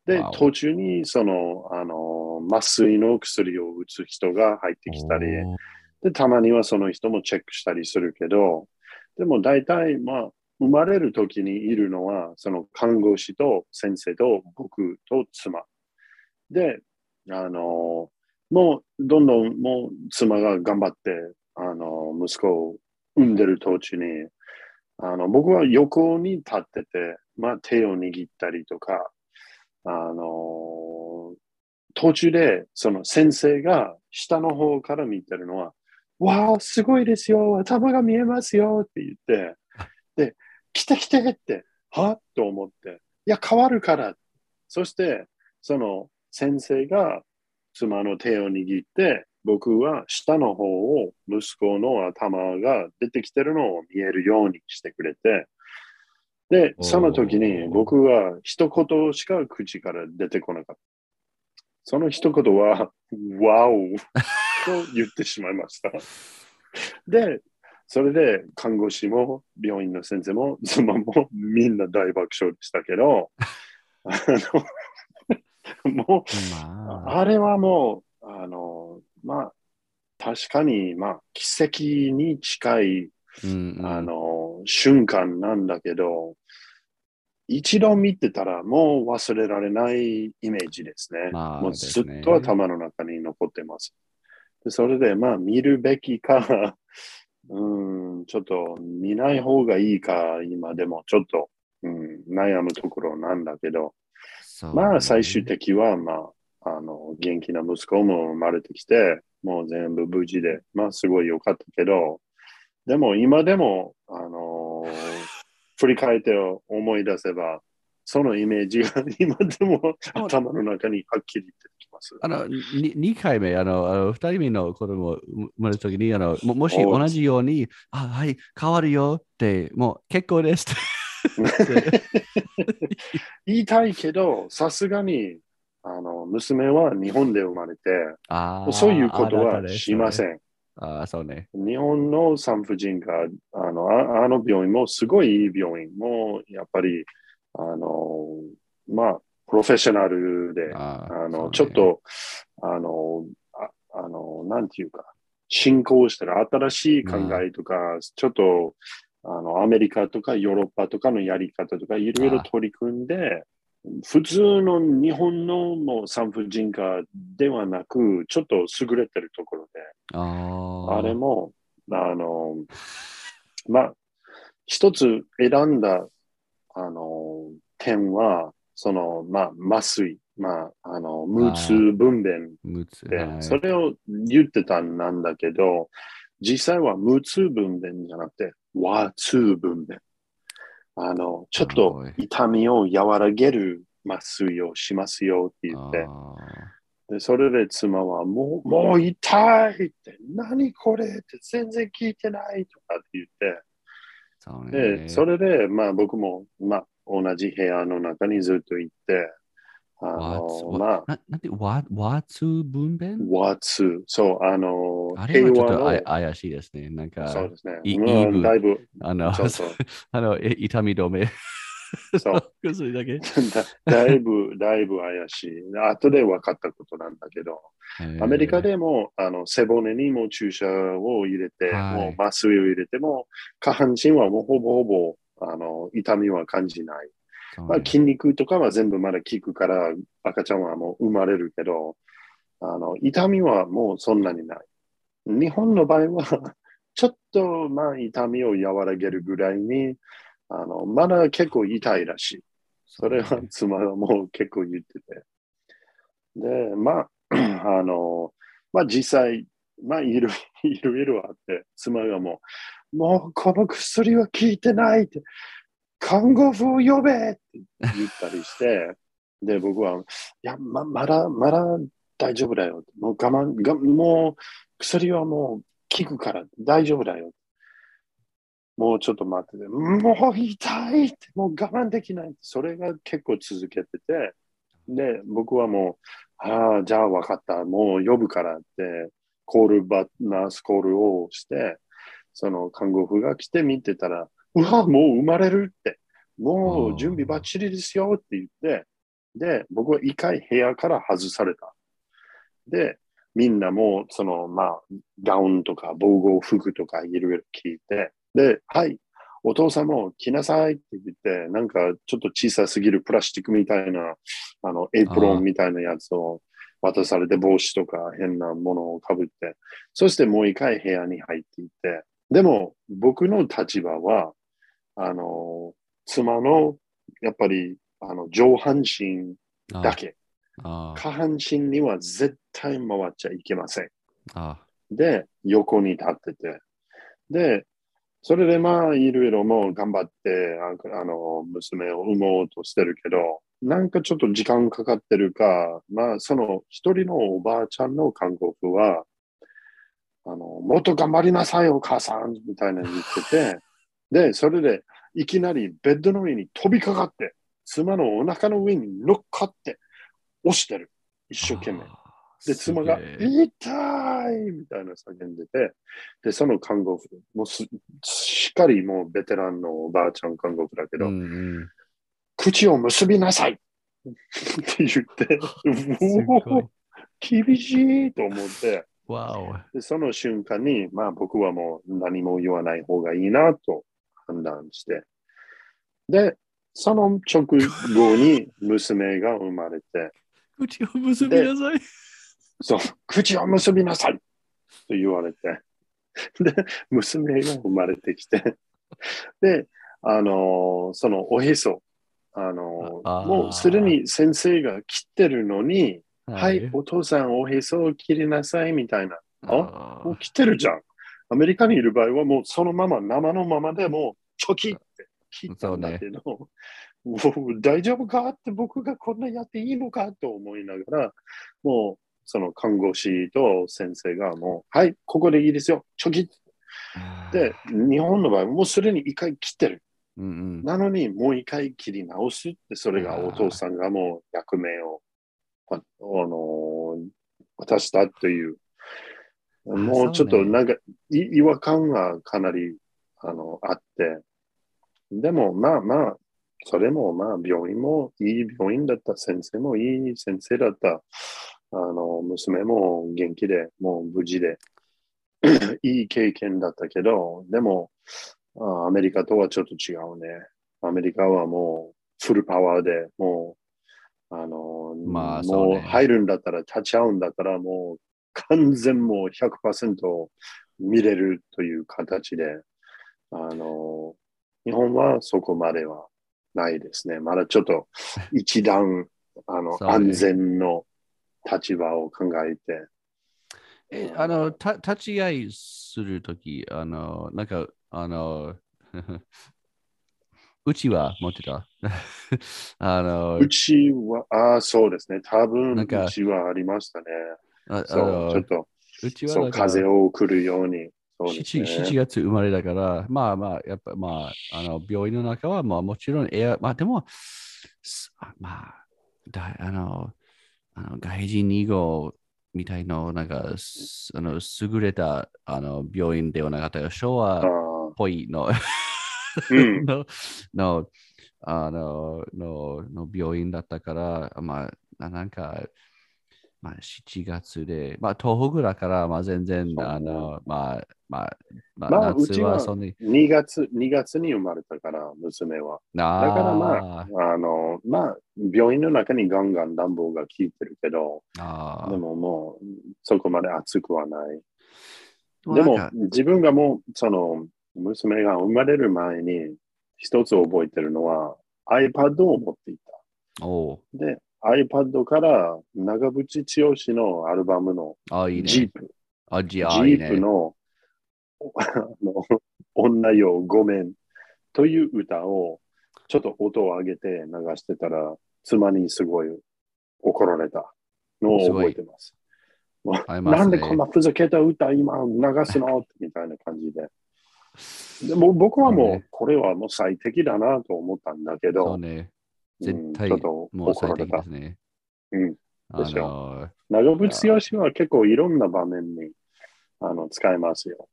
で途中に、その、あの、麻酔の薬を打つ人が入ってきたり、おで、たまにはその人もチェックしたりするけど、でも大体、まあ、生まれる時にいるのは、その看護師と先生と僕と妻。で、あの、もう、どんどんもう妻が頑張って、あの、息子を産んでる途中に、あの、僕は横に立ってて、まあ、手を握ったりとか、あの、途中で、その先生が下の方から見てるのは、わあ、すごいですよ、頭が見えますよって言って、で、来て来てって、は？と思って、いや、変わるから。そして、その先生が妻の手を握って、僕は下の方を息子の頭が出てきてるのを見えるようにしてくれて、で、その時に僕は一言しか口から出てこなかった。その一言は、ワオ [laughs] と言ってしまいました。で、それで看護師も病院の先生も妻もみんな大爆笑でしたけど、あのもう、まあ、あれはもう、あの、まあ、確かに、まあ、奇跡に近い、うんうんあの、瞬間なんだけど、一度見てたらもう忘れられないイメージですね。まあもうずっと頭の中に残ってます。でそれで、まあ、見るべきか、うん、ちょっと見ない方がいいか、今でもちょっと、うん、悩むところなんだけど、そうまあ、最終的は、まあ、あの、元気な息子も生まれてきて、もう全部無事で、まあ、すごい良かったけど、でも、今でも、あのー振り返って思い出せば、そのイメージが今でも頭の中にはっきります。あの、に2回目、あの、あの2人目の子供生まれた時に、あのももしお同じように、あ、はい、変わるよって、もう結構です。[laughs] 言いたいけど、さすがに、あの、娘は日本で生まれて、あーそういうことはしません。ん。ああ、そうね。日本の産婦人科、あの、ああの病院もすごいいい病院。もう、やっぱり、あの、まあ、プロフェッショナルで、あの、ね。ちょっと、あの、ああの、なんていうか、進行してる新しい考えとか、ちょっと、あの、アメリカとかヨーロッパとかのやり方とか、いろいろ取り組んで、普通の日本のもう産婦人科ではなく、ちょっと優れてるところで、あれも、あの、まあ、一つ選んだ、あの、点は、その、まあ、麻酔、まあ、あの、無痛分娩で、はいそれを言ってたんなんだけど、実際は無痛分娩じゃなくて、和痛分娩。あの、ちょっと痛みを和らげる麻酔をしますよって言って、あでそれで妻は、もう、もう痛いって、何これって全然聞いてないとかって言って、ーそ。で、それで、まあ僕も、まあ同じ部屋の中にずっと行って、あの、わまあ、ななんて、わ、わつ分娩和通、そう、あの、あれはちょっと怪しいですね。なんか、そうですね。いまあイーブだいぶ、あの、そうそう。[laughs] あの、い痛み止め。そう。[laughs] 薬だけ？だだいぶ、だいぶ怪しい。後で分かったことなんだけど、アメリカでもあの背骨にも注射を入れて、はいもう麻酔を入れても、下半身はもうほぼほぼあの痛みは感じない。まあ、筋肉とかは全部まだ効くから、赤ちゃんはもう生まれるけど、あの痛みはもうそんなにない。日本の場合は、[laughs] ちょっとまあ痛みを和らげるぐらいに、あのまだ結構痛いらしい。それは妻がもう結構言ってて。で、まあ、[clears throat] あの、まあ実際、まあいろ [laughs] いろいろあって、妻がもう、もうこの薬は効いてないって、看護婦を呼べって言ったりして、[laughs] で、僕は、いや、ままだ、まだ大丈夫だよ。もう我慢、がもう薬はもう効くから大丈夫だよ。もうちょっと待ってて、もう痛いって、もう我慢できない。それが結構続けてて、で、僕はもう、ああ、じゃあ分かった。もう呼ぶからって、コールバナースコールをして、その看護婦が来て見てたら、うわ、もう生まれるって、もう準備バッチリですよって言って、で、僕は一回部屋から外された。で、みんなも、その、まあ、ガウンとか防護服とかいろいろ聞いて、で、はい、お父さんも来なさいって言って、なんかちょっと小さすぎるプラスチックみたいな、あの、エプロンみたいなやつを渡されて、帽子とか変なものをかぶって、そしてもう一回部屋に入っていって、でも僕の立場は、あの、妻の、やっぱり、あの、上半身だけ、下半身には絶対回っちゃいけません。あで、横に立ってて。で、それでまあ、いろいろもう頑張って、ああの、娘を産もうとしてるけど、なんかちょっと時間かかってるか、まあ、その一人のおばあちゃんの看護婦は、あの、もっと頑張りなさい、お母さん、みたいなの言ってて、で、それで、いきなりベッドの上に飛びかかって、妻のお腹の上に乗っかって、押してる。一生懸命。で、妻が、痛いみたいな叫んでて、で、その看護婦、もうすしっかりもうベテランのおばあちゃん看護婦だけど、うんうん。口を結びなさい。って言って、[laughs] 厳しいと思って、わお。でその瞬間に、まあ僕はもう何も言わない方がいいなと判断して、で、その直後に娘が生まれて、口を結びなさい。そう、口を結びなさい。と言われて、で、娘が生まれてきて、で、あのーそのおへそ、あのもうすでに先生が切ってるのに、はい、お父さんおへそを切りなさいみたいな。あもう切ってるじゃん。アメリカにいる場合はもうそのまま、生のままでもうチョキって。切ったんだけど、もう大丈夫かって僕がこんなやっていいのかと思いながら、もうその看護師と先生がもう、はい、ここでいいですよ、チョキで、日本の場合もうすでに一回切ってる。うんうん、なのにもう一回切り直すって、それがお父さんがもう役目を、ああの渡したという。もうちょっとなんか、い違和感がかなりあのあって、でもまあまあ、それもまあ病院もいい病院だった、先生もいい先生だった、あの娘も元気で、もう無事で、[clears throat] いい経験だったけど、でもあアメリカとはちょっと違うね。アメリカはもうフルパワーでもう、あの、まあもう入るんだったら、立ち会うんだったら、もう完全もう100%見れるという形で、あの、日本はそこまではないですね。まだちょっと [laughs] 一段、あの、安全の立場を考えて、えあの、た立ち会いするとき、あの、なんか、あの、うちは持ってた？[laughs] あの、うちは、ああ、そうですね。多分、うちはありましたね。ああそう、のちょっと、うちはそう、風を送るように。そうです 7, ね。7月生まれだから、まあまあ、やっぱまあ、あの病院の中は、まあもちろんエア、まあでも、まあ、だあの、あの外人2号みたいの、なんか、すあの優れたあの病院ではなかったよ。昭和っぽいのうん。[laughs] ののあののの病院だったから、まあ、ななんか、まあ、7月で、まあ、東北だから、まあ、全然、あの、まあ、まあ、まあ、まあう夏ちははそんなに、2月、2月に生まれたから、娘は。だからまあ、あの、まあ、病院の中にガンガン暖房が効いてるけど、あー。でももう、そこまで暑くはない。ででも自分がもう、その、娘が生まれる前に、一つ覚えてるのは、iPad を持っていた。おうで、iPad から長渕剛のアルバムの。ジープ、あ、ジープの [laughs] 女よごめんという歌をちょっと音を上げて流してたら妻にすごい怒られたのを覚えてます。すね [laughs] なんでこんなふざけた歌今流すの？みたいな感じで。でも僕はもそうねうこれはもう最適だなと思ったんだけそど、うね。うん絶対ちょっともう最適です。ね。うんあでしょの、長渕剛は結構いろんな場面にあの使えますよ。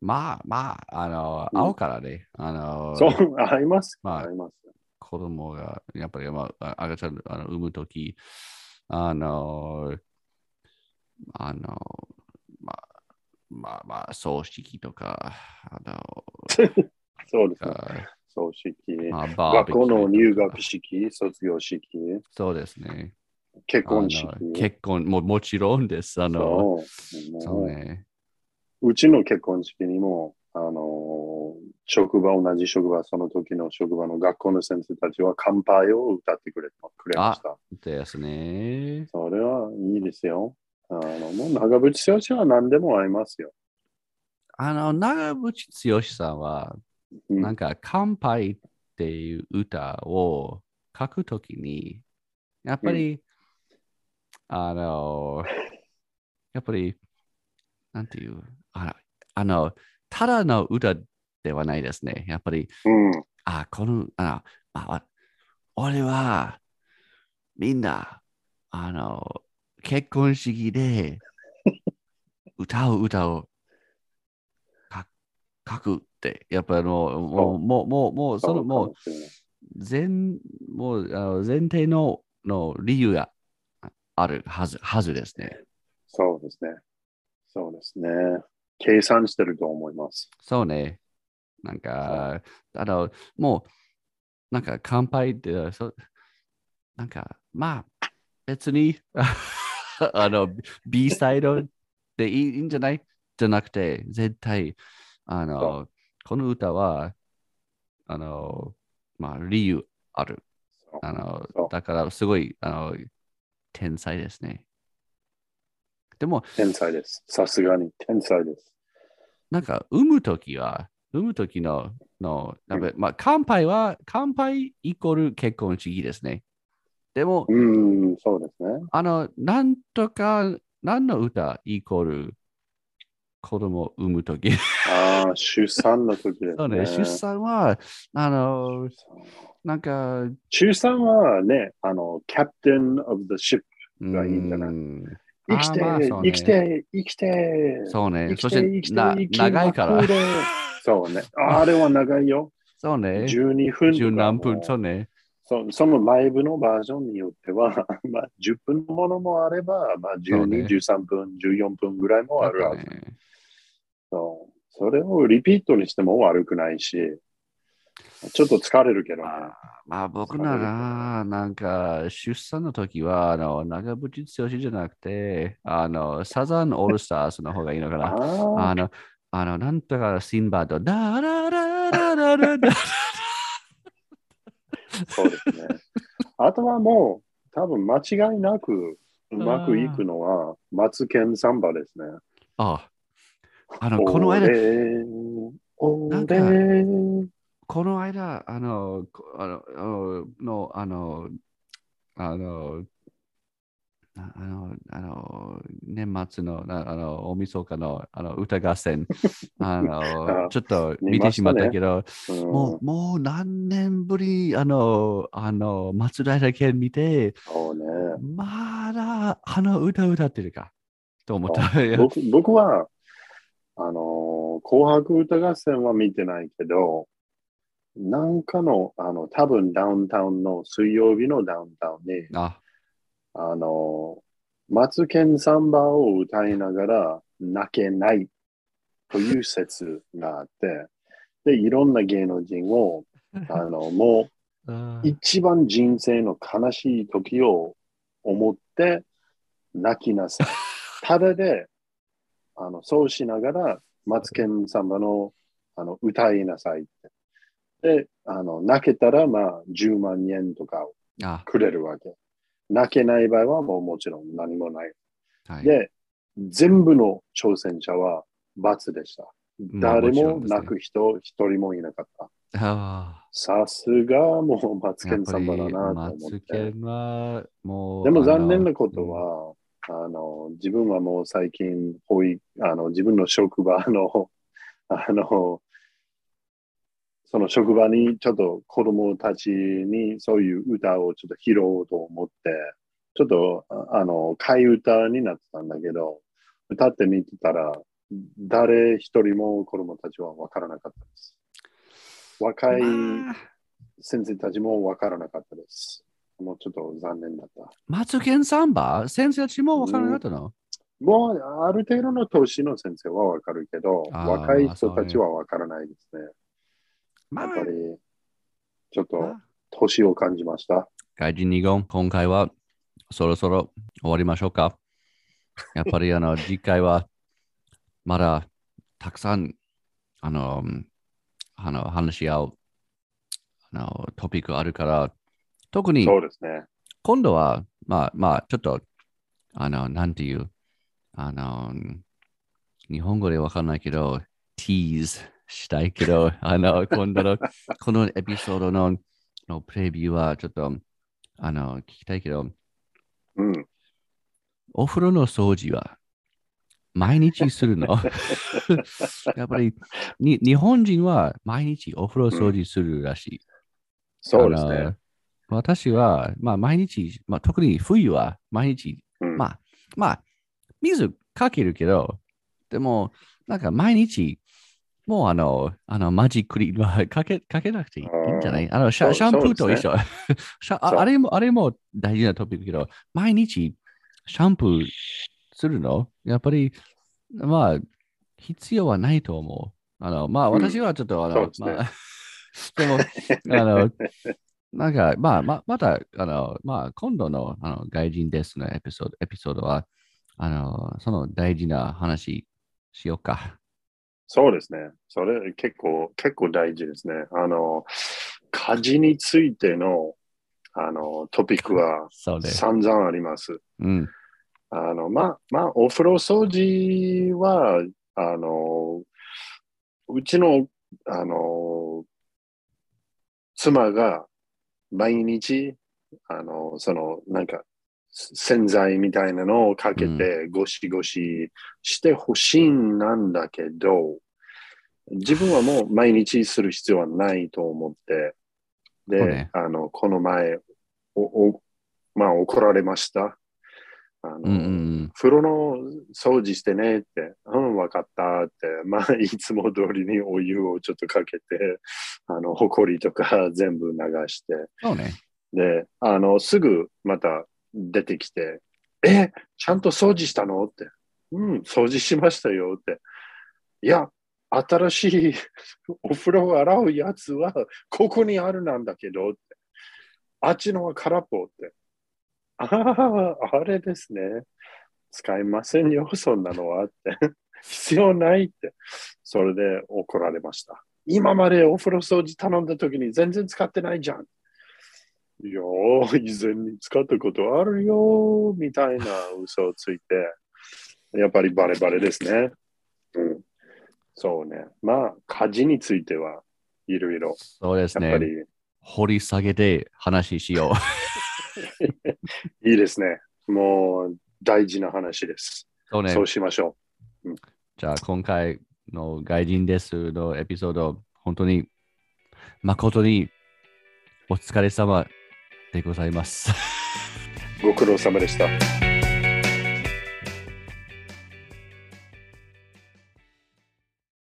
まあまあ、あの、うん青からね、あの、そう、合います。まあ合います。子供が、やっぱり、まあ、あ赤ちゃんあの産むとき、あの、あの、まあ、まあまあ、葬式とか、あの、[laughs] そうですね。あ葬式、まあ、学校の入学式、卒業式、そうですね。結婚式結婚も、もちろんです。あの、そうそうね。うちの結婚式にも、あの、職場、同じ職場、その時の職場の学校の先生たちは乾杯を歌ってくれくれました。ですね。それはいいですよ。あの、もう長渕剛は何でも合いますよ。あの、長渕剛さんは、うんなんか、乾杯っていう歌を書くときに、やっぱり、あの、やっぱり、なんていう、あの、あのただの歌ではないですね。やっぱり、うん。あ、この、あの、あ俺は、みんな、あの、結婚式で歌う [laughs] 歌をか書くって、やっぱりもう、もう、もう、もう、もうその、もう、うかしれない前、もう、あの前提のの理由があるはず、はずですね。そうですね。そうですね。計算してると思います。そうね。なんか、あの、もう、なんか乾杯って、そなんか、まあ、別に、[laughs] あの、B サイドでいいんじゃない？じゃなくて、絶対、あその、この歌は、あの、まあ、理由ある。あのだから、すごい、あの、天才ですね。でも、天才です。さすがに天才です。なんか、産むときは、産むときの、の、まあ、乾杯は、乾杯イコール結婚式ですね。でも、うん、そうですね。あの、なんとか、何の歌イコール子供を産むとき。ああ、出産の時ですね。そうね、出産は、あの、なんか、出産はね、あの、キャプテン of the ship。がいいんじゃない？うん生きて、生きて、生きて。そうねそしてな長いからそうね。あれは長いよ。そうね。12分とか十何分、もそうね。そそのライブのバージョンによっては、[laughs] まあ、10分のものもあれば、まあ、12、そうね13分、14分ぐらいもあるはず。ねそうそれをリピートにしても悪くないし、ちょっと疲れるけどね。まあ、まあ僕なら、なんか、出産の時は、あの、長渕剛じゃなくて、あの、サザンオールスターズの方がいいのかな。ああの、あの、なんとかシンバード、ダララララララあ、そうですね。あとはもう、多分間違いなくうまくいくのは、マツケンサンバですね。あ、あの、この間、おなんかれこの間、あの、あの、のあの、あの、ああの、あの、年末の、なあの、大晦日の、あの、歌合戦、[laughs] あの、あちょっと見見てしまったけど、うんもう、もう何年ぶり、あの、あの、松平健見て、そうね。まだ、あの歌歌ってるか、と思った。僕僕は、あのー紅白歌合戦は見てないけど、なんかの、あの、多分ダウンタウンの水曜日のダウンタウンに、あ、あの、マツケンサンバを歌いながら泣けないという説があって、で、いろんな芸能人を、あの、[laughs] もあう一番人生の悲しい時を思って泣きなさい。[laughs] ただで、あの、そうしながら、マツケンサンバのあの歌いなさいって。で、あの、泣けたら、まあ、10万円とかをあ、くれるわけ。泣けない場合はもうもちろん何もない。はい。で、全部の挑戦者は罰でした。まあ誰も泣く人一人もいなかった。あさすがもうマツあ、ケンサンバだなとマ思って。でも残念なこと、は、あの、自分はもう最近、保育あの、自分の職場の、あの、その職場にちょっと子供たちにそういう歌をちょっと拾おうと思って、ちょっと、ああの、替え歌になってたんだけど、歌ってみてたら、誰一人も子供たちは分からなかったです。若いまあ先生たちも分からなかったです。もうちょっと残念だった。マツケンサンバ先生たちもわからなかったの、もうある程度の年の先生はわかるけど、若い人たちはわからないですね。まあやっぱり、ちょっとまあ年を感じました。外人2号、今回はそろそろ終わりましょうか。[laughs] やっぱりあの次回はまだたくさんあのあの話し合うあのトピックあるから、特にそうですね。今度は、まあまあ、ちょっと、あの、なんていう、あの、日本語でわかんないけど、ティーズしたいけど、[laughs] あの、今度の、このエピソードののプレビューはちょっと、あの、聞きたいけど、うん。お風呂の掃除は毎日するの？[laughs] やっぱりに日本人は毎日お風呂掃除するらしい。あのそうですね。私は、まあ、毎日、まあ、特に冬は毎日、うんまあ、まあ、水かけるけど、でも、なんか毎日、もうあの、あのマジックリはかけかけなくていいんじゃない？あのシャシャンプーと一緒。そ [laughs] うシャそう。ああれも、あれも大事なトピックけど、毎日シャンプーするの？やっぱり、まあ、必要はないと思う。あの、まあ、うん私はちょっと、あの、まあ、[laughs] でも、あの、なんか、まあ、ままた、あの、まあ、今度のあの外人ですのエピソードエピソードは、あの、その大事な話しようか。そうですね。それ結構、結構大事ですね。あの、家事についての、あの、トピックは。散々あります。うん。あの、まあ、まあ、お風呂掃除は、あの、うちの、あの、妻が毎日、あの、その、なんか、洗剤みたいなのをかけてゴシゴシしてほしいんなんだけど、自分はもう毎日する必要はないと思って、で、ねあの、この前、お、お、まあ、怒られました。あの、うんうんうん。風呂の掃除してねって、うん、わかったって、[laughs] まあ、いつも通りにお湯をちょっとかけて、あの、ほこりとか全部流して、そうね。で、あの、すぐまた出てきて、え、ちゃんと掃除したの？って、うん、掃除しましたよって。いや、新しい [laughs] お風呂を洗うやつはここにあるなんだけどって。あっちのは空っぽって。ああ、あれですね。使いませんよ、そんなのはって。必要ないって。それで怒られました。今までお風呂掃除頼んだ時に全然使ってないじゃん。いやー、以前に使ったことあるよー、みたいな嘘をついて、やっぱりバレバレですね。うん。そうね。まあ、家事についてはいろいろ、そうですやっぱね。り掘り下げて話しよう。[laughs] いいですね。もう大事な話です。そうねそ。うしましょじゃあ、今回の外人ですのエピソード、本当に誠にお疲れ様でございます。ご苦労様でした。